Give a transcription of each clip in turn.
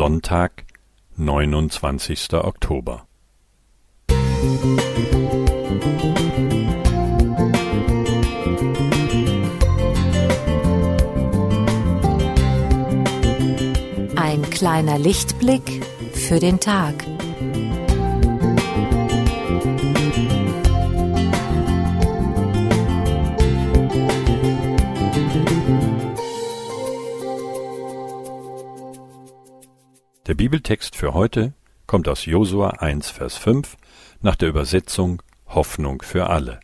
Sonntag, neunundzwanzigster Oktober. Ein kleiner Lichtblick für den Tag. Der Bibeltext für heute kommt aus Josua 1, Vers 5 nach der Übersetzung Hoffnung für alle.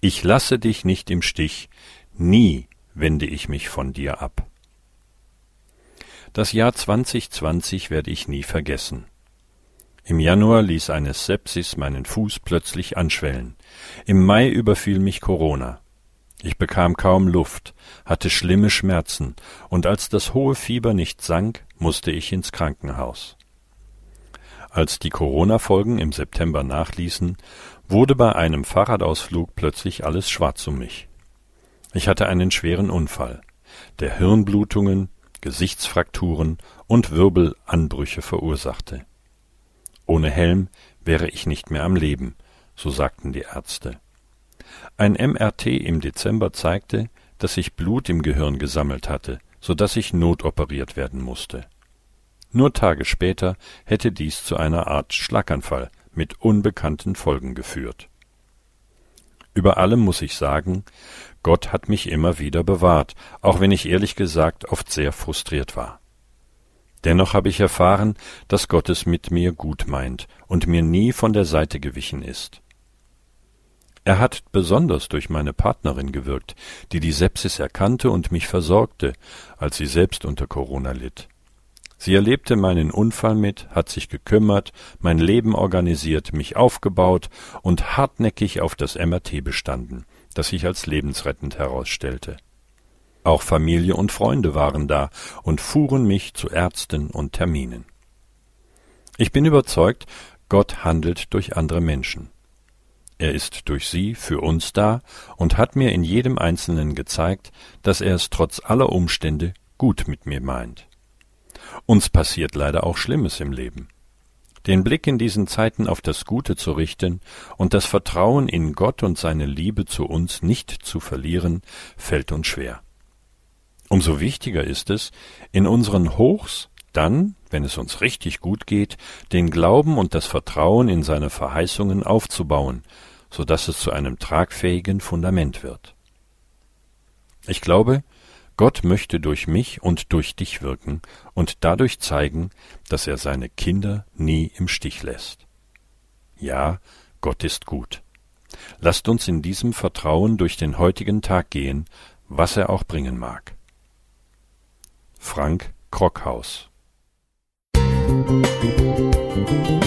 Ich lasse dich nicht im Stich, nie wende ich mich von dir ab. Das Jahr 2020 werde ich nie vergessen. Im Januar ließ eine Sepsis meinen Fuß plötzlich anschwellen. Im Mai überfiel mich Corona. Ich bekam kaum Luft, hatte schlimme Schmerzen, und als das hohe Fieber nicht sank, musste ich ins Krankenhaus. Als die Corona-Folgen im September nachließen, wurde bei einem Fahrradausflug plötzlich alles schwarz um mich. Ich hatte einen schweren Unfall, der Hirnblutungen, Gesichtsfrakturen und Wirbelanbrüche verursachte. Ohne Helm wäre ich nicht mehr am Leben, so sagten die Ärzte. Ein MRT im Dezember zeigte, dass sich Blut im Gehirn gesammelt hatte, so dass ich notoperiert werden musste. Nur Tage später hätte dies zu einer Art Schlaganfall mit unbekannten Folgen geführt. Über allem muss ich sagen, Gott hat mich immer wieder bewahrt, auch wenn ich ehrlich gesagt oft sehr frustriert war. Dennoch habe ich erfahren, dass Gott es mit mir gut meint und mir nie von der Seite gewichen ist. Er hat besonders durch meine Partnerin gewirkt, die die Sepsis erkannte und mich versorgte, als sie selbst unter Corona litt. Sie erlebte meinen Unfall mit, hat sich gekümmert, mein Leben organisiert, mich aufgebaut und hartnäckig auf das MRT bestanden, das sich als lebensrettend herausstellte. Auch Familie und Freunde waren da und fuhren mich zu Ärzten und Terminen. Ich bin überzeugt, Gott handelt durch andere Menschen. Er ist durch sie für uns da und hat mir in jedem Einzelnen gezeigt, dass er es trotz aller Umstände gut mit mir meint. Uns passiert leider auch Schlimmes im Leben. Den Blick in diesen Zeiten auf das Gute zu richten und das Vertrauen in Gott und seine Liebe zu uns nicht zu verlieren, fällt uns schwer. Umso wichtiger ist es, in unseren Hochs dann, wenn es uns richtig gut geht, den Glauben und das Vertrauen in seine Verheißungen aufzubauen, so dass es zu einem tragfähigen Fundament wird. Ich glaube, Gott möchte durch mich und durch dich wirken und dadurch zeigen, dass er seine Kinder nie im Stich lässt. Ja, Gott ist gut. Lasst uns in diesem Vertrauen durch den heutigen Tag gehen, was er auch bringen mag. Frank Krockhaus Música